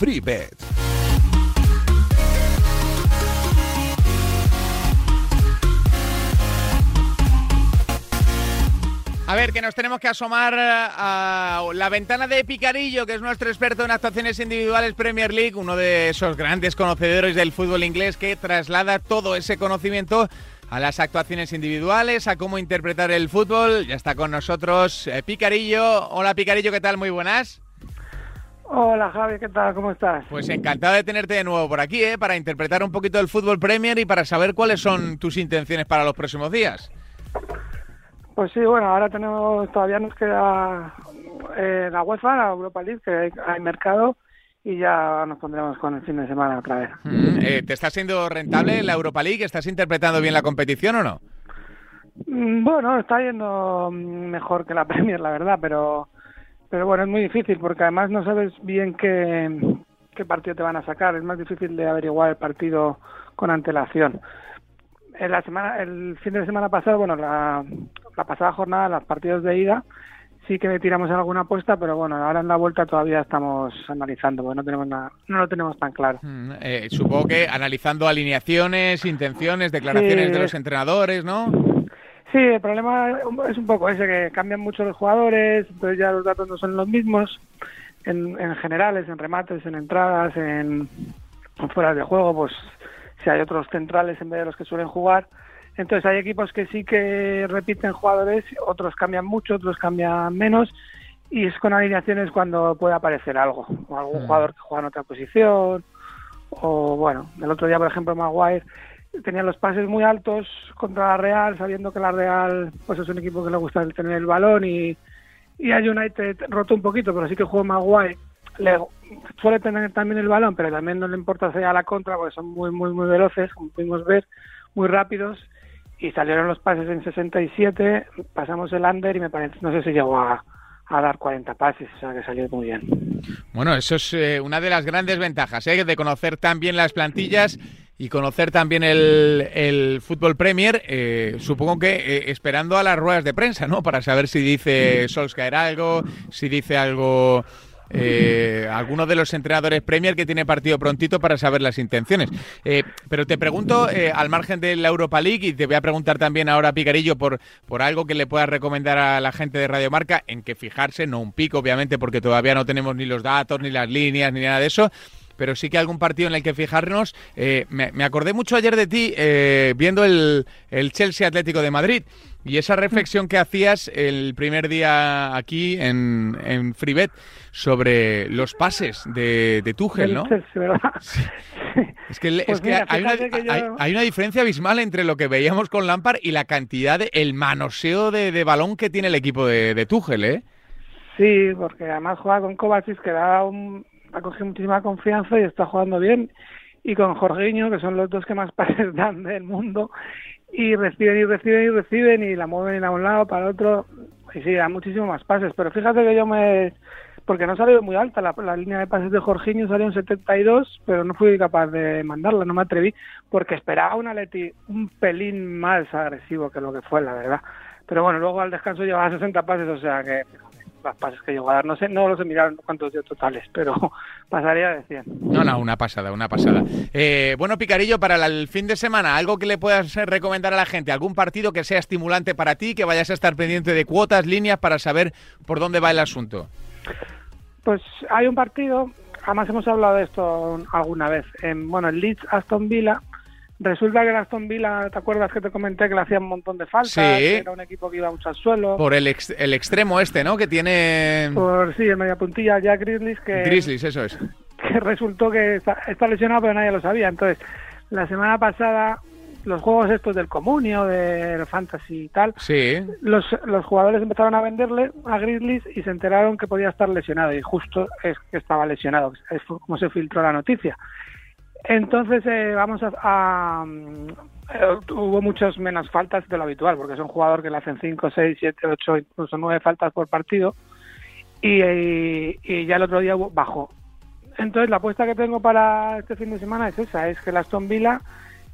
FreeBet. A ver, que nos tenemos que asomar a la ventana de Picarillo, que es nuestro experto en actuaciones individuales Premier League, uno de esos grandes conocedores del fútbol inglés que traslada todo ese conocimiento a las actuaciones individuales, a cómo interpretar el fútbol. Ya está con nosotros eh, Picarillo. Hola Picarillo, ¿qué tal? Muy buenas. Hola Javi, ¿qué tal? ¿Cómo estás? Pues encantado de tenerte de nuevo por aquí, ¿eh? para interpretar un poquito el fútbol Premier y para saber cuáles son tus intenciones para los próximos días. Pues sí, bueno, ahora tenemos, todavía nos queda eh, la UEFA, la Europa League, que hay, mercado y ya nos pondremos con el fin de semana otra vez. Mm, eh, ¿Te está siendo rentable la Europa League? ¿Estás interpretando bien la competición o no? Mm, bueno, está yendo mejor que la Premier, la verdad, pero pero bueno, es muy difícil porque además no sabes bien qué, qué partido te van a sacar. Es más difícil de averiguar el partido con antelación. En la semana, el fin de semana pasado, bueno, la, la pasada jornada, los partidos de ida, sí que tiramos alguna apuesta, pero bueno, ahora en la vuelta todavía estamos analizando, porque no tenemos nada, no lo tenemos tan claro. Mm, eh, supongo que analizando alineaciones, intenciones, declaraciones de los entrenadores, ¿no? Sí, el problema es un poco ese, que cambian mucho los jugadores, entonces ya los datos no son los mismos, en, en generales, en remates, en entradas, en, en fuera de juego, pues si hay otros centrales en vez de los que suelen jugar, entonces hay equipos que sí que repiten jugadores, otros cambian mucho, otros cambian menos y es con alineaciones cuando puede aparecer algo, o algún mm. jugador que juega en otra posición o bueno, el otro día por ejemplo Maguire tenía los pases muy altos contra la Real, sabiendo que la Real pues es un equipo que le gusta tener el balón y, y a United roto un poquito, pero sí que jugó Maguire le suele tener también el balón, pero también no le importa hacer a la contra porque son muy muy muy veloces, como pudimos ver, muy rápidos y salieron los pases en 67, pasamos el under y me parece, no sé si llegó a, dar 40 pases, o sea que salió muy bien. Bueno, eso es eh, una de las grandes ventajas, ¿eh? de conocer también las plantillas y conocer también el, fútbol Premier, eh, supongo que eh, esperando a las ruedas de prensa, ¿no? Para saber si dice Solskjaer algo, si dice algo eh, alguno de los entrenadores Premier que tiene partido prontito para saber las intenciones. Eh, pero te pregunto, eh, al margen de la Europa League, y te voy a preguntar también ahora, Picarillo, por, por algo que le puedas recomendar a la gente de Radio Marca, en que fijarse, no un pico, obviamente, porque todavía no tenemos ni los datos, ni las líneas, ni nada de eso pero sí que algún partido en el que fijarnos. Eh, me, acordé mucho ayer de ti eh, viendo el, el, Chelsea Atlético de Madrid y esa reflexión que hacías el primer día aquí en, en FreeBet sobre los pases de, de Tuchel, ¿no? Es que, pues hay, una, hay, una, diferencia abismal entre lo que veíamos con Lampard y la cantidad de el manoseo de, de balón que tiene el equipo de, de Tuchel, ¿eh? Sí, porque además juega con Kovacic que da un, ha cogido muchísima confianza y está jugando bien. Y con Jorginho, que son los dos que más pases dan del mundo, y reciben y reciben y reciben y la mueven a un lado para otro. Y sí, da muchísimo más pases. Pero fíjate que yo me. Porque no salió muy alta la, línea de pases de Jorginho, salió en 72, pero no fui capaz de mandarla, no me atreví, porque esperaba una Leti un pelín más agresivo que lo que fue, la verdad. Pero bueno, luego al descanso llevaba 60 pases, o sea que las pases que llegó a dar. No sé, no los he mirado cuántos dio totales, pero pasaría de 100. No, no, una pasada, una pasada. Eh, bueno, Picarillo, para el fin de semana, algo que le puedas recomendar a la gente, algún partido que sea estimulante para ti, que vayas a estar pendiente de cuotas, líneas, para saber por dónde va el asunto. Pues hay un partido, además hemos hablado de esto alguna vez, en, bueno, el Leeds Aston Villa, Resulta que el Aston Villa, ¿te acuerdas que te comenté que le hacía un montón de faltas? Sí. era un equipo que iba mucho al suelo. Por el, el extremo este, ¿no? Que tiene... Por, sí, el media puntilla Jack Grizzlies que... Grizzlies, eso es. Que resultó que está, está, lesionado pero nadie lo sabía. Entonces, la semana pasada, los juegos estos del Comunio, del Fantasy y tal, sí. los, los jugadores empezaron a venderle a Grizzlies y se enteraron que podía estar lesionado. Y justo es que estaba lesionado. Es como se filtró la noticia. Entonces eh, vamos a, eh, hubo muchas menos faltas de lo habitual, porque es un jugador que le hacen 5, 6, 7, 8, incluso 9 faltas por partido, y, ya el otro día bajó. Entonces la apuesta que tengo para este fin de semana es esa, es que la Aston Villa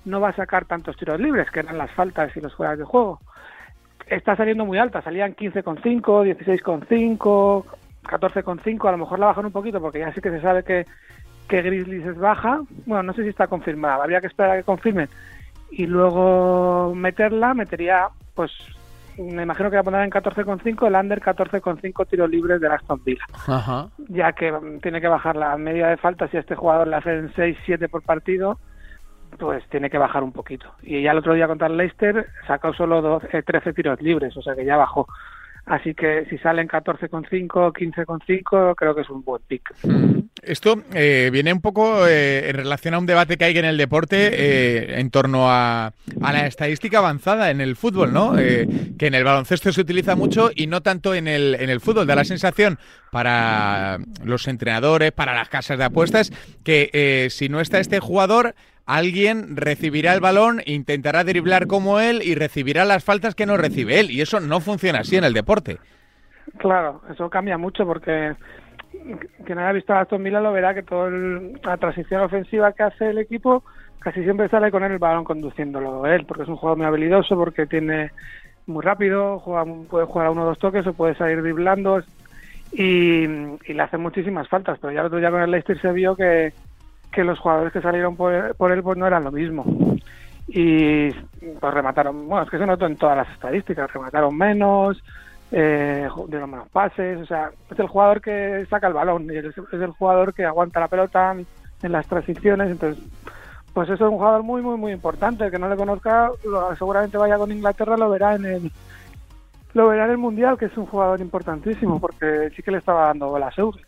no va a sacar tantos tiros libres, que eran las faltas y los juegos de juego. Está saliendo muy alta, salían 15,5, 16,5, 14,5, a lo mejor la bajan un poquito porque ya sí que se sabe que que Grizzlies es baja. Bueno, no sé si está confirmada, habría que esperar a que confirmen. Y luego meterla, metería, pues, me imagino que va a poner en 14,5 el under 14,5 tiros libres de Aston Villa. Ajá. Ya que mm, tiene que bajar la media de falta, si a este jugador le hacen 6, 7 por partido, pues tiene que bajar un poquito. Y ya el otro día contra el Leicester sacó solo 12, 13 tiros libres, o sea que ya bajó. Así que si salen 14,5, 15,5, creo que es un buen pick. Mm. Esto eh, viene un poco eh, en relación a un debate que hay en el deporte eh, en torno a, a, la estadística avanzada en el fútbol, ¿no? Eh, que en el baloncesto se utiliza mucho y no tanto en el, en el fútbol. Da la sensación para los entrenadores, para las casas de apuestas, que si no está este jugador, alguien recibirá el balón, intentará driblar como él y recibirá las faltas que no recibe él. Y eso no funciona así en el deporte. Claro, eso cambia mucho porque quien haya visto a Aston Villa lo verá que toda la transición ofensiva que hace el equipo casi siempre sale con él el balón conduciéndolo él, porque es un jugador muy habilidoso, porque tiene muy rápido, juega, puede jugar a uno o dos toques o puede salir driblando y, le hace muchísimas faltas, pero ya el otro día con el Leicester se vio que, que los jugadores que salieron por, por él pues no eran lo mismo y pues remataron, bueno, es que se notó en todas las estadísticas, remataron menos, eh, de los menos pases, o sea, es el jugador que saca el balón es, el jugador que aguanta la pelota en, las transiciones, entonces pues eso es un jugador muy muy muy importante, el que no le conozca seguramente vaya con Inglaterra lo verá en el lo verá en el mundial, que es un jugador importantísimo porque sí que le estaba dando las euros.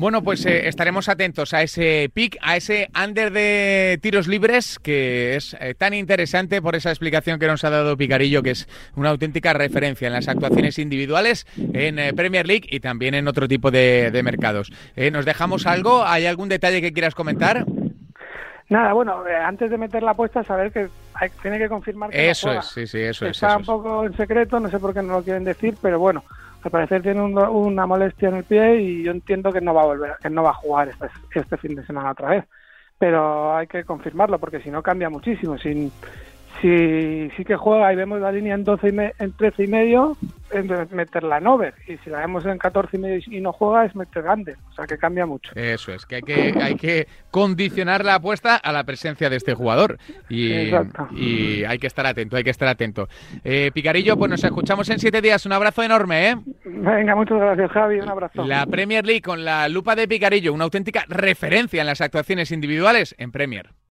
Bueno, pues eh, estaremos atentos a ese pick, a ese under de tiros libres, que es eh, tan interesante por esa explicación que nos ha dado Picarillo, que es una auténtica referencia en las actuaciones individuales en eh, Premier League y también en otro tipo de, de mercados. Eh, ¿Nos dejamos algo? ¿Hay algún detalle que quieras comentar? Nada, bueno, antes de meter la apuesta, saber que hay, tiene que confirmar que Eso no es, sí, sí, eso Está es. un poco en secreto, no sé por qué no lo quieren decir, pero bueno, al parecer tiene un, una molestia en el pie y yo entiendo que no va a volver, que no va a jugar este, este fin de semana otra vez. Pero hay que confirmarlo porque si no cambia muchísimo. Sin, si sí que juega y vemos la línea en 12 y me, en 13 y medio, es meterla en over. Y si la vemos en 14 y medio y no juega, es meter under. O sea que cambia mucho. Eso es, que hay que, hay que condicionar la apuesta a la presencia de este jugador. Y, y hay que estar atento, hay que estar atento. Eh, Picarillo, pues nos escuchamos en siete días. Un abrazo enorme, ¿eh? Venga, muchas gracias, Javi. Un abrazo. La Premier League con la lupa de Picarillo, una auténtica referencia en las actuaciones individuales en Premier.